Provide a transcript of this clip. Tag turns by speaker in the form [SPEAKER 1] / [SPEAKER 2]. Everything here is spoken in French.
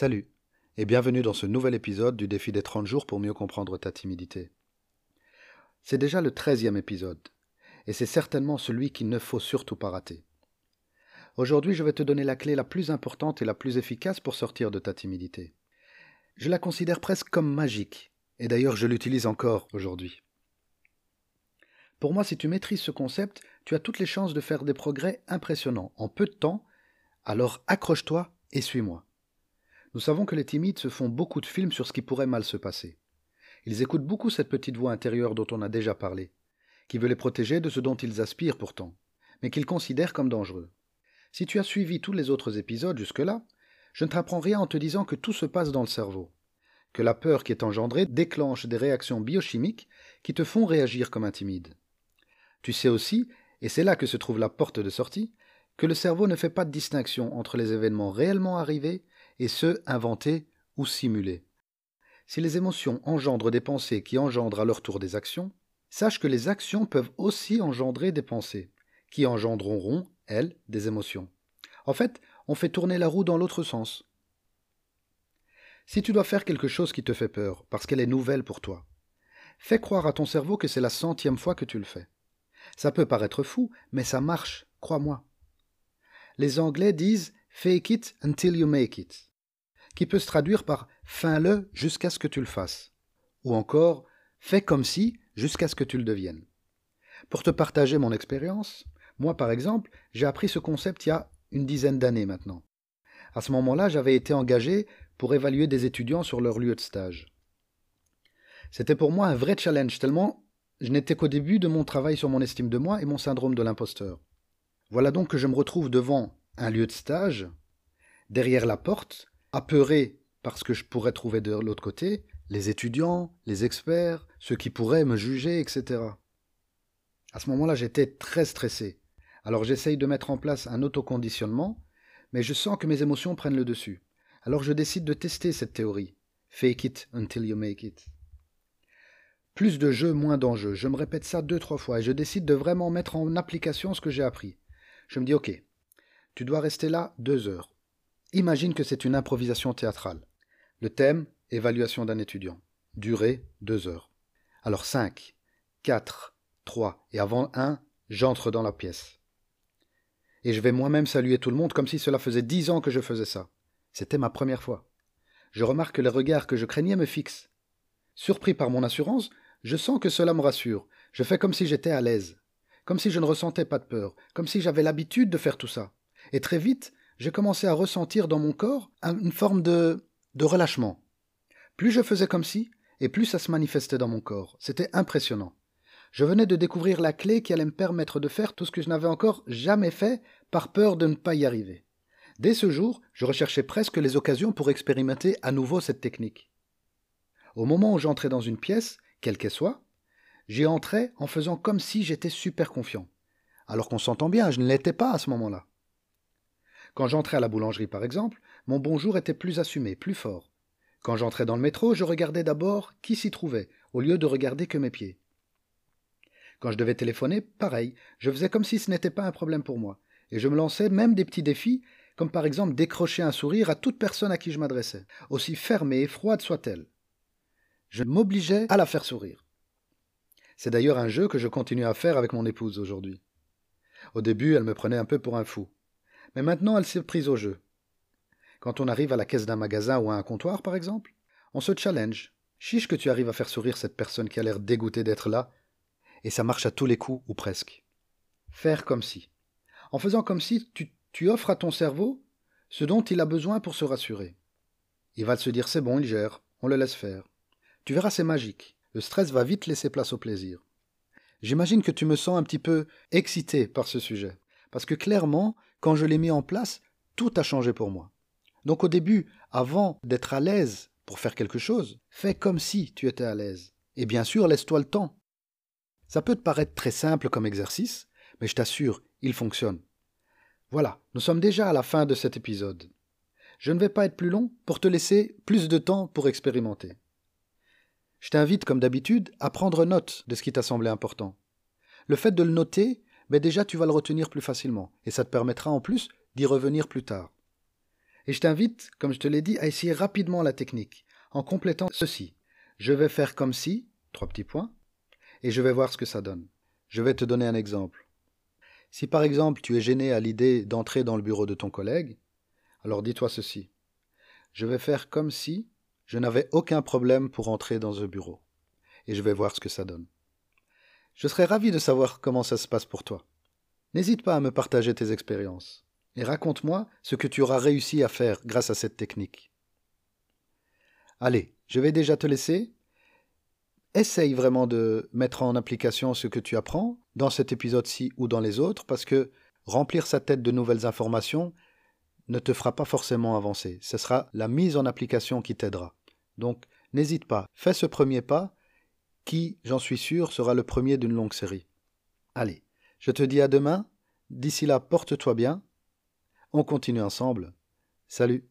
[SPEAKER 1] Salut et bienvenue dans ce nouvel épisode du défi des 30 jours pour mieux comprendre ta timidité. C'est déjà le treizième épisode, et c'est certainement celui qu'il ne faut surtout pas rater. Aujourd'hui, je vais te donner la clé la plus importante et la plus efficace pour sortir de ta timidité. Je la considère presque comme magique, et d'ailleurs je l'utilise encore aujourd'hui. Pour moi, si tu maîtrises ce concept, tu as toutes les chances de faire des progrès impressionnants en peu de temps, alors accroche-toi et suis-moi. Nous savons que les timides se font beaucoup de films sur ce qui pourrait mal se passer. Ils écoutent beaucoup cette petite voix intérieure dont on a déjà parlé, qui veut les protéger de ce dont ils aspirent pourtant, mais qu'ils considèrent comme dangereux. Si tu as suivi tous les autres épisodes jusque-là, je ne t'apprends rien en te disant que tout se passe dans le cerveau, que la peur qui est engendrée déclenche des réactions biochimiques qui te font réagir comme un timide. Tu sais aussi, et c'est là que se trouve la porte de sortie, que le cerveau ne fait pas de distinction entre les événements réellement arrivés et ceux inventés ou simulés. Si les émotions engendrent des pensées qui engendrent à leur tour des actions, sache que les actions peuvent aussi engendrer des pensées, qui engendreront, elles, des émotions. En fait, on fait tourner la roue dans l'autre sens. Si tu dois faire quelque chose qui te fait peur, parce qu'elle est nouvelle pour toi, fais croire à ton cerveau que c'est la centième fois que tu le fais. Ça peut paraître fou, mais ça marche, crois-moi. Les Anglais disent fake it until you make it qui peut se traduire par fais-le jusqu'à ce que tu le fasses, ou encore fais comme si jusqu'à ce que tu le deviennes. Pour te partager mon expérience, moi par exemple, j'ai appris ce concept il y a une dizaine d'années maintenant. À ce moment-là, j'avais été engagé pour évaluer des étudiants sur leur lieu de stage. C'était pour moi un vrai challenge, tellement je n'étais qu'au début de mon travail sur mon estime de moi et mon syndrome de l'imposteur. Voilà donc que je me retrouve devant un lieu de stage, derrière la porte, apeuré par ce que je pourrais trouver de l'autre côté, les étudiants, les experts, ceux qui pourraient me juger, etc. À ce moment-là, j'étais très stressé. Alors j'essaye de mettre en place un autoconditionnement, mais je sens que mes émotions prennent le dessus. Alors je décide de tester cette théorie. Fake it until you make it. Plus de jeux, moins d'enjeux. Je me répète ça deux, trois fois et je décide de vraiment mettre en application ce que j'ai appris. Je me dis, ok, tu dois rester là deux heures. Imagine que c'est une improvisation théâtrale. Le thème, évaluation d'un étudiant. Durée, deux heures. Alors cinq, quatre, trois, et avant un, j'entre dans la pièce. Et je vais moi-même saluer tout le monde comme si cela faisait dix ans que je faisais ça. C'était ma première fois. Je remarque que les regards que je craignais me fixent. Surpris par mon assurance, je sens que cela me rassure. Je fais comme si j'étais à l'aise, comme si je ne ressentais pas de peur, comme si j'avais l'habitude de faire tout ça. Et très vite, j'ai commencé à ressentir dans mon corps une forme de, de relâchement. Plus je faisais comme si, et plus ça se manifestait dans mon corps. C'était impressionnant. Je venais de découvrir la clé qui allait me permettre de faire tout ce que je n'avais encore jamais fait par peur de ne pas y arriver. Dès ce jour, je recherchais presque les occasions pour expérimenter à nouveau cette technique. Au moment où j'entrais dans une pièce, quelle qu'elle soit, j'y entrais en faisant comme si j'étais super confiant. Alors qu'on s'entend bien, je ne l'étais pas à ce moment-là. Quand j'entrais à la boulangerie, par exemple, mon bonjour était plus assumé, plus fort. Quand j'entrais dans le métro, je regardais d'abord qui s'y trouvait, au lieu de regarder que mes pieds. Quand je devais téléphoner, pareil, je faisais comme si ce n'était pas un problème pour moi, et je me lançais même des petits défis, comme par exemple décrocher un sourire à toute personne à qui je m'adressais, aussi fermée et froide soit-elle. Je m'obligeais à la faire sourire. C'est d'ailleurs un jeu que je continue à faire avec mon épouse aujourd'hui. Au début, elle me prenait un peu pour un fou. Mais maintenant, elle s'est prise au jeu. Quand on arrive à la caisse d'un magasin ou à un comptoir, par exemple, on se challenge. Chiche que tu arrives à faire sourire cette personne qui a l'air dégoûtée d'être là, et ça marche à tous les coups, ou presque. Faire comme si. En faisant comme si, tu, offres à ton cerveau ce dont il a besoin pour se rassurer. Il va se dire c'est bon, il gère, on le laisse faire. Tu verras, c'est magique. Le stress va vite laisser place au plaisir. J'imagine que tu me sens un petit peu excité par ce sujet. Parce que clairement, quand je l'ai mis en place, tout a changé pour moi. Donc au début, avant d'être à l'aise pour faire quelque chose, fais comme si tu étais à l'aise. Et bien sûr, laisse-toi le temps. Ça peut te paraître très simple comme exercice, mais je t'assure, il fonctionne. Voilà, nous sommes déjà à la fin de cet épisode. Je ne vais pas être plus long pour te laisser plus de temps pour expérimenter. Je t'invite, comme d'habitude, à prendre note de ce qui t'a semblé important. Le fait de le noter mais déjà tu vas le retenir plus facilement, et ça te permettra en plus d'y revenir plus tard. Et je t'invite, comme je te l'ai dit, à essayer rapidement la technique, en complétant ceci. Je vais faire comme si, trois petits points, et je vais voir ce que ça donne. Je vais te donner un exemple. Si par exemple tu es gêné à l'idée d'entrer dans le bureau de ton collègue, alors dis-toi ceci. Je vais faire comme si je n'avais aucun problème pour entrer dans ce bureau. Et je vais voir ce que ça donne. Je serais ravi de savoir comment ça se passe pour toi. N'hésite pas à me partager tes expériences et raconte-moi ce que tu auras réussi à faire grâce à cette technique. Allez, je vais déjà te laisser. Essaye vraiment de mettre en application ce que tu apprends dans cet épisode-ci ou dans les autres, parce que remplir sa tête de nouvelles informations ne te fera pas forcément avancer. Ce sera la mise en application qui t'aidera. Donc, n'hésite pas, fais ce premier pas, qui, j'en suis sûr, sera le premier d'une longue série. Allez, je te dis à demain. D'ici là, porte-toi bien on continue ensemble. Salut